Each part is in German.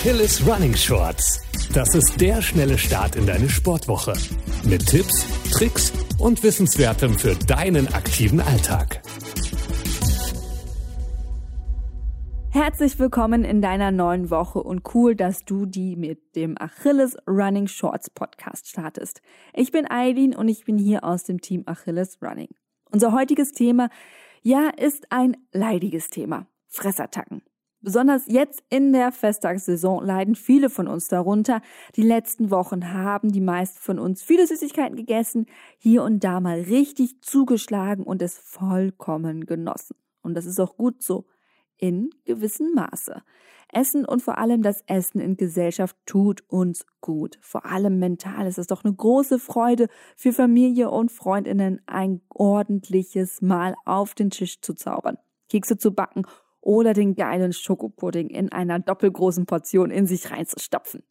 Achilles Running Shorts. Das ist der schnelle Start in deine Sportwoche. Mit Tipps, Tricks und Wissenswertem für deinen aktiven Alltag. Herzlich willkommen in deiner neuen Woche und cool, dass du die mit dem Achilles Running Shorts Podcast startest. Ich bin Eileen und ich bin hier aus dem Team Achilles Running. Unser heutiges Thema, ja, ist ein leidiges Thema. Fressattacken. Besonders jetzt in der Festtagssaison leiden viele von uns darunter. Die letzten Wochen haben die meisten von uns viele Süßigkeiten gegessen, hier und da mal richtig zugeschlagen und es vollkommen genossen. Und das ist auch gut so. In gewissem Maße. Essen und vor allem das Essen in Gesellschaft tut uns gut. Vor allem mental ist es doch eine große Freude für Familie und Freundinnen ein ordentliches Mahl auf den Tisch zu zaubern. Kekse zu backen oder den geilen Schokopudding in einer doppelgroßen Portion in sich reinzustopfen.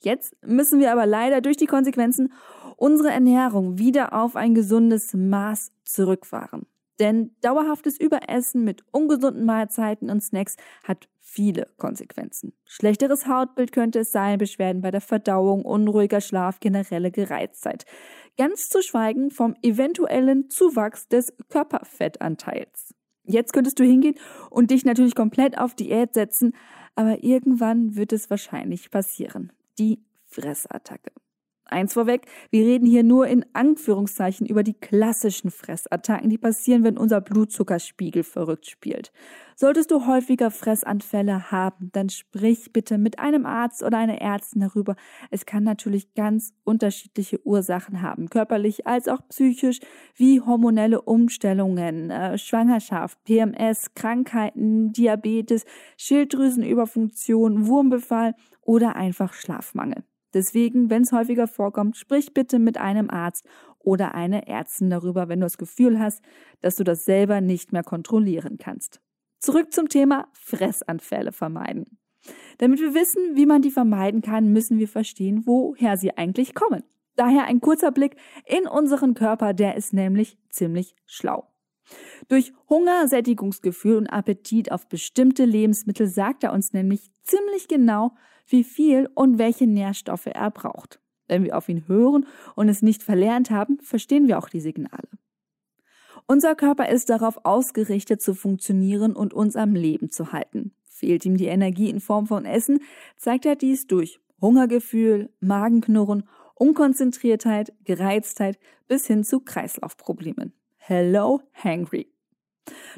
Jetzt müssen wir aber leider durch die Konsequenzen unsere Ernährung wieder auf ein gesundes Maß zurückfahren. Denn dauerhaftes Überessen mit ungesunden Mahlzeiten und Snacks hat viele Konsequenzen. Schlechteres Hautbild könnte es sein, Beschwerden bei der Verdauung, unruhiger Schlaf, generelle Gereiztheit. Ganz zu schweigen vom eventuellen Zuwachs des Körperfettanteils. Jetzt könntest du hingehen und dich natürlich komplett auf Diät setzen, aber irgendwann wird es wahrscheinlich passieren. Die Fressattacke. Eins vorweg, wir reden hier nur in Anführungszeichen über die klassischen Fressattacken, die passieren, wenn unser Blutzuckerspiegel verrückt spielt. Solltest du häufiger Fressanfälle haben, dann sprich bitte mit einem Arzt oder einer Ärztin darüber. Es kann natürlich ganz unterschiedliche Ursachen haben, körperlich als auch psychisch, wie hormonelle Umstellungen, äh, Schwangerschaft, PMS, Krankheiten, Diabetes, Schilddrüsenüberfunktion, Wurmbefall oder einfach Schlafmangel. Deswegen, wenn es häufiger vorkommt, sprich bitte mit einem Arzt oder einer Ärztin darüber, wenn du das Gefühl hast, dass du das selber nicht mehr kontrollieren kannst. Zurück zum Thema Fressanfälle vermeiden. Damit wir wissen, wie man die vermeiden kann, müssen wir verstehen, woher sie eigentlich kommen. Daher ein kurzer Blick in unseren Körper, der ist nämlich ziemlich schlau. Durch Hunger, Sättigungsgefühl und Appetit auf bestimmte Lebensmittel sagt er uns nämlich ziemlich genau, wie viel und welche Nährstoffe er braucht. Wenn wir auf ihn hören und es nicht verlernt haben, verstehen wir auch die Signale. Unser Körper ist darauf ausgerichtet zu funktionieren und uns am Leben zu halten. Fehlt ihm die Energie in Form von Essen, zeigt er dies durch Hungergefühl, Magenknurren, Unkonzentriertheit, Gereiztheit bis hin zu Kreislaufproblemen. Hello, hangry.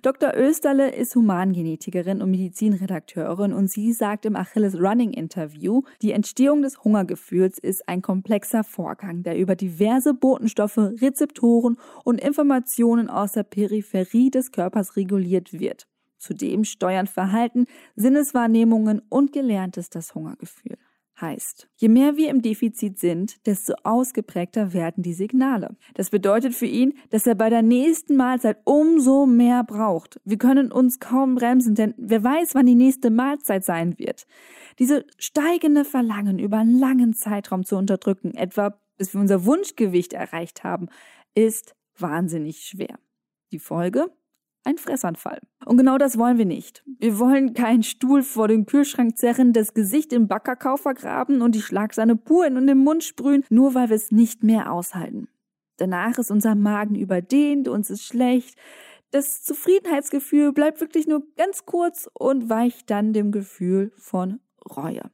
Dr. Österle ist Humangenetikerin und Medizinredakteurin und sie sagt im Achilles Running Interview, die Entstehung des Hungergefühls ist ein komplexer Vorgang, der über diverse Botenstoffe, Rezeptoren und Informationen aus der Peripherie des Körpers reguliert wird. Zudem steuern Verhalten, Sinneswahrnehmungen und Gelerntes das Hungergefühl heißt. Je mehr wir im Defizit sind, desto ausgeprägter werden die Signale. Das bedeutet für ihn, dass er bei der nächsten Mahlzeit umso mehr braucht. Wir können uns kaum bremsen, denn wer weiß, wann die nächste Mahlzeit sein wird. Diese steigende Verlangen über einen langen Zeitraum zu unterdrücken, etwa bis wir unser Wunschgewicht erreicht haben, ist wahnsinnig schwer. Die Folge? Ein Fressanfall. Und genau das wollen wir nicht. Wir wollen keinen Stuhl vor den Kühlschrank zerren, das Gesicht im Backerkau vergraben und die Schlagsahne pur in den Mund sprühen, nur weil wir es nicht mehr aushalten. Danach ist unser Magen überdehnt, uns ist schlecht. Das Zufriedenheitsgefühl bleibt wirklich nur ganz kurz und weicht dann dem Gefühl von Reue.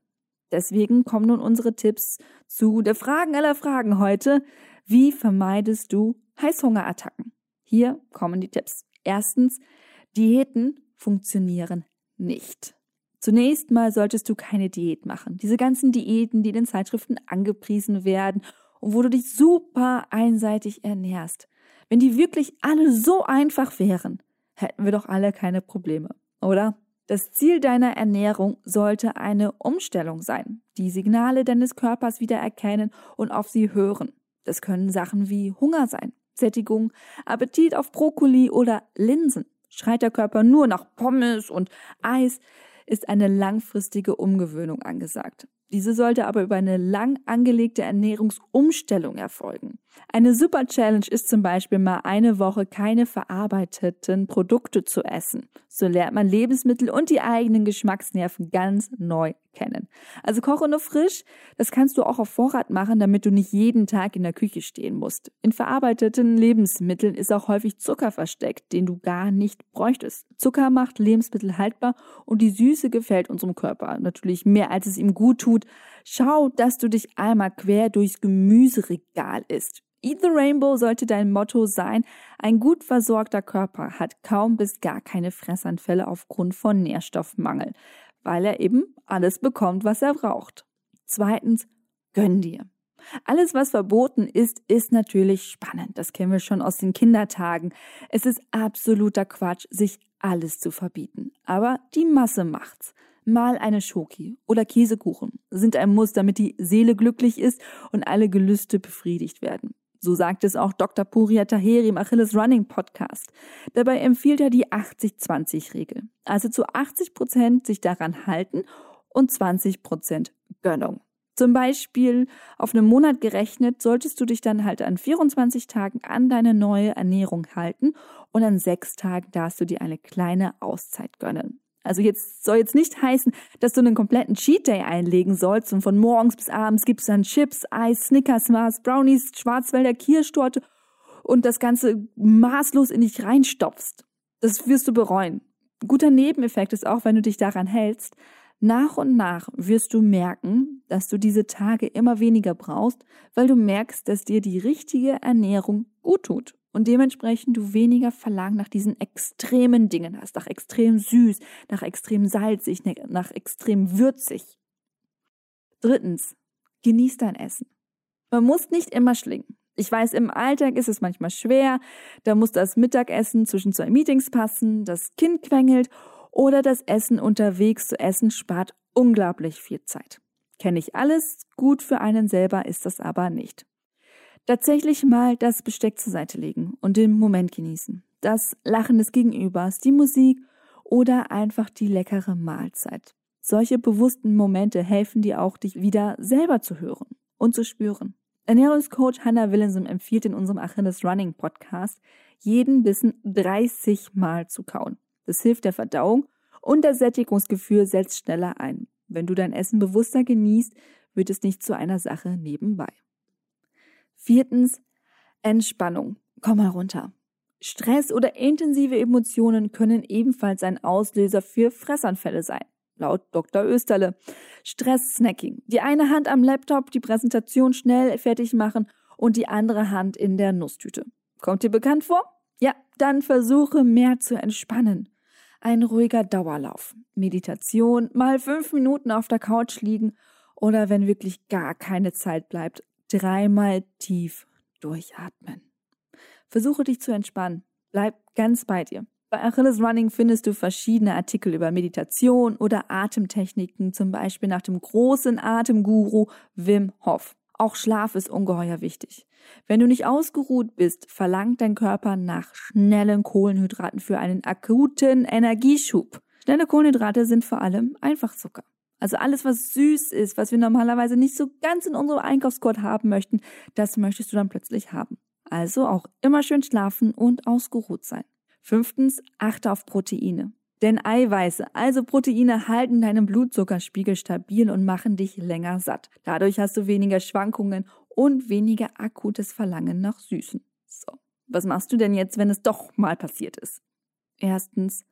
Deswegen kommen nun unsere Tipps zu der Fragen aller Fragen heute. Wie vermeidest du Heißhungerattacken? Hier kommen die Tipps. Erstens, Diäten funktionieren nicht. Zunächst mal solltest du keine Diät machen. Diese ganzen Diäten, die in den Zeitschriften angepriesen werden und wo du dich super einseitig ernährst. Wenn die wirklich alle so einfach wären, hätten wir doch alle keine Probleme, oder? Das Ziel deiner Ernährung sollte eine Umstellung sein. Die Signale deines Körpers wieder erkennen und auf sie hören. Das können Sachen wie Hunger sein, Sättigung, Appetit auf Brokkoli oder Linsen. Schreit der Körper nur nach Pommes und Eis, ist eine langfristige Umgewöhnung angesagt. Diese sollte aber über eine lang angelegte Ernährungsumstellung erfolgen. Eine super Challenge ist zum Beispiel mal eine Woche keine verarbeiteten Produkte zu essen. So lernt man Lebensmittel und die eigenen Geschmacksnerven ganz neu kennen. Also koche nur frisch, das kannst du auch auf Vorrat machen, damit du nicht jeden Tag in der Küche stehen musst. In verarbeiteten Lebensmitteln ist auch häufig Zucker versteckt, den du gar nicht bräuchtest. Zucker macht Lebensmittel haltbar und die Süße gefällt unserem Körper natürlich mehr, als es ihm gut tut. Schau, dass du dich einmal quer durchs Gemüseregal isst. Eat the Rainbow sollte dein Motto sein. Ein gut versorgter Körper hat kaum bis gar keine Fressanfälle aufgrund von Nährstoffmangel, weil er eben alles bekommt, was er braucht. Zweitens, gönn dir. Alles, was verboten ist, ist natürlich spannend. Das kennen wir schon aus den Kindertagen. Es ist absoluter Quatsch, sich alles zu verbieten. Aber die Masse macht's. Mal eine Schoki oder Käsekuchen sind ein Muss, damit die Seele glücklich ist und alle Gelüste befriedigt werden. So sagt es auch Dr. Puria Taheri im Achilles Running Podcast. Dabei empfiehlt er die 80-20-Regel. Also zu 80 Prozent sich daran halten und 20 Prozent Gönnung. Zum Beispiel auf einen Monat gerechnet solltest du dich dann halt an 24 Tagen an deine neue Ernährung halten und an sechs Tagen darfst du dir eine kleine Auszeit gönnen. Also jetzt soll jetzt nicht heißen, dass du einen kompletten Cheat Day einlegen sollst und von morgens bis abends gibt's dann Chips, Eis, Snickers, Mars, Brownies, Schwarzwälder Kirschtorte und das Ganze maßlos in dich reinstopfst. Das wirst du bereuen. guter Nebeneffekt ist auch, wenn du dich daran hältst, nach und nach wirst du merken, dass du diese Tage immer weniger brauchst, weil du merkst, dass dir die richtige Ernährung gut tut und dementsprechend du weniger Verlangen nach diesen extremen Dingen hast, nach extrem süß, nach extrem salzig, ne, nach extrem würzig. Drittens, genieß dein Essen. Man muss nicht immer schlingen. Ich weiß, im Alltag ist es manchmal schwer, da muss das Mittagessen zwischen zwei Meetings passen, das Kind quengelt oder das Essen unterwegs zu essen spart unglaublich viel Zeit. Kenne ich alles, gut für einen selber ist das aber nicht. Tatsächlich mal das Besteck zur Seite legen und den Moment genießen. Das Lachen des Gegenübers, die Musik oder einfach die leckere Mahlzeit. Solche bewussten Momente helfen dir auch, dich wieder selber zu hören und zu spüren. Ernährungscoach Hannah Willensen empfiehlt in unserem Achilles Running Podcast, jeden Bissen 30 Mal zu kauen. Das hilft der Verdauung und das Sättigungsgefühl setzt schneller ein. Wenn du dein Essen bewusster genießt, wird es nicht zu einer Sache nebenbei. Viertens, Entspannung. Komm mal runter. Stress oder intensive Emotionen können ebenfalls ein Auslöser für Fressanfälle sein. Laut Dr. Österle. Stress-Snacking. Die eine Hand am Laptop, die Präsentation schnell fertig machen und die andere Hand in der Nusstüte. Kommt dir bekannt vor? Ja, dann versuche mehr zu entspannen. Ein ruhiger Dauerlauf. Meditation, mal fünf Minuten auf der Couch liegen oder wenn wirklich gar keine Zeit bleibt, dreimal tief durchatmen. Versuche dich zu entspannen. Bleib ganz bei dir. Bei Achilles Running findest du verschiedene Artikel über Meditation oder Atemtechniken, zum Beispiel nach dem großen Atemguru Wim Hof. Auch Schlaf ist ungeheuer wichtig. Wenn du nicht ausgeruht bist, verlangt dein Körper nach schnellen Kohlenhydraten für einen akuten Energieschub. Schnelle Kohlenhydrate sind vor allem Einfachzucker. Also alles, was süß ist, was wir normalerweise nicht so ganz in unserem Einkaufskorb haben möchten, das möchtest du dann plötzlich haben. Also auch immer schön schlafen und ausgeruht sein. Fünftens, achte auf Proteine. Denn Eiweiße, also Proteine, halten deinen Blutzuckerspiegel stabil und machen dich länger satt. Dadurch hast du weniger Schwankungen und weniger akutes Verlangen nach Süßen. So, was machst du denn jetzt, wenn es doch mal passiert ist? Erstens,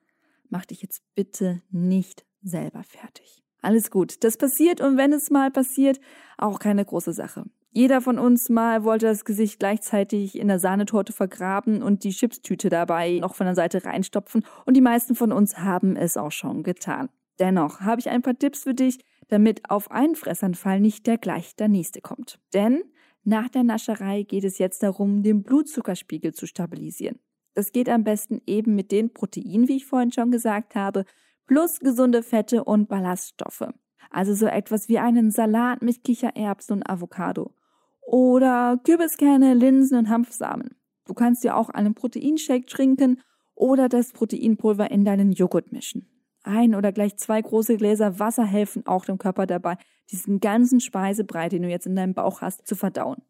mach dich jetzt bitte nicht selber fertig. Alles gut. Das passiert und wenn es mal passiert, auch keine große Sache. Jeder von uns mal wollte das Gesicht gleichzeitig in der Sahnetorte vergraben und die Chipstüte dabei noch von der Seite reinstopfen und die meisten von uns haben es auch schon getan. Dennoch habe ich ein paar Tipps für dich, damit auf einen Fressanfall nicht der gleich der nächste kommt. Denn nach der Nascherei geht es jetzt darum, den Blutzuckerspiegel zu stabilisieren. Das geht am besten eben mit den Proteinen, wie ich vorhin schon gesagt habe, plus gesunde Fette und Ballaststoffe. Also so etwas wie einen Salat mit Kichererbsen und Avocado. Oder Kürbiskerne, Linsen und Hanfsamen. Du kannst dir auch einen Proteinshake trinken oder das Proteinpulver in deinen Joghurt mischen. Ein oder gleich zwei große Gläser Wasser helfen auch dem Körper dabei, diesen ganzen Speisebrei, den du jetzt in deinem Bauch hast, zu verdauen.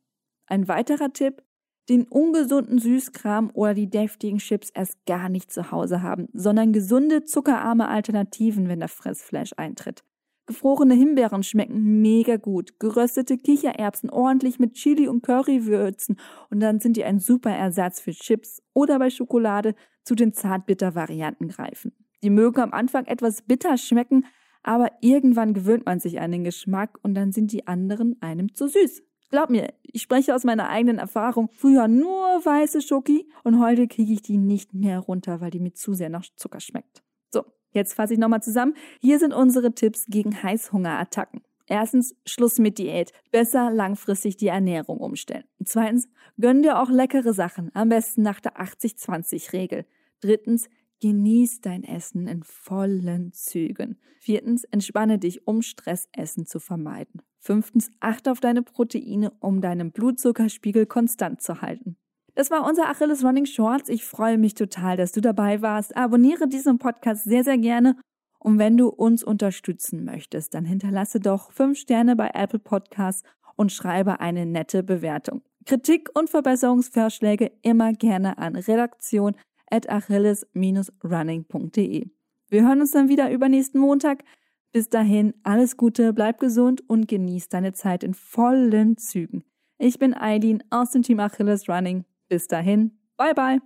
Ein weiterer Tipp, den ungesunden Süßkram oder die deftigen Chips erst gar nicht zu Hause haben, sondern gesunde, zuckerarme Alternativen, wenn der Fressflash eintritt. Gefrorene Himbeeren schmecken mega gut. Geröstete Kichererbsen ordentlich mit Chili und Curry würzen und dann sind die ein super Ersatz für Chips oder bei Schokolade zu den Zartbitter-Varianten greifen. Die mögen am Anfang etwas bitter schmecken, aber irgendwann gewöhnt man sich an den Geschmack und dann sind die anderen einem zu süß. Glaub mir, ich spreche aus meiner eigenen Erfahrung. Früher nur weiße Schoki und heute kriege ich die nicht mehr runter, weil die mir zu sehr nach Zucker schmeckt. So, jetzt fasse ich nochmal zusammen. Hier sind unsere Tipps gegen Heißhungerattacken. Erstens, Schluss mit Diät. Besser langfristig die Ernährung umstellen. Zweitens, gönn dir auch leckere Sachen. Am besten nach der 80-20-Regel. Drittens, genieß dein Essen in vollen Zügen. Viertens, entspanne dich, um Stressessen zu vermeiden. Fünftens, achte auf deine Proteine, um deinen Blutzuckerspiegel konstant zu halten. Das war unser Achilles Running Shorts. Ich freue mich total, dass du dabei warst. Abonniere diesen Podcast sehr, sehr gerne. Und wenn du uns unterstützen möchtest, dann hinterlasse doch fünf Sterne bei Apple Podcasts und schreibe eine nette Bewertung. Kritik und Verbesserungsvorschläge immer gerne an redaktion at achilles-running.de. Wir hören uns dann wieder übernächsten Montag. Bis dahin, alles Gute, bleib gesund und genieß deine Zeit in vollen Zügen. Ich bin Eileen aus dem Team Achilles Running. Bis dahin, bye bye.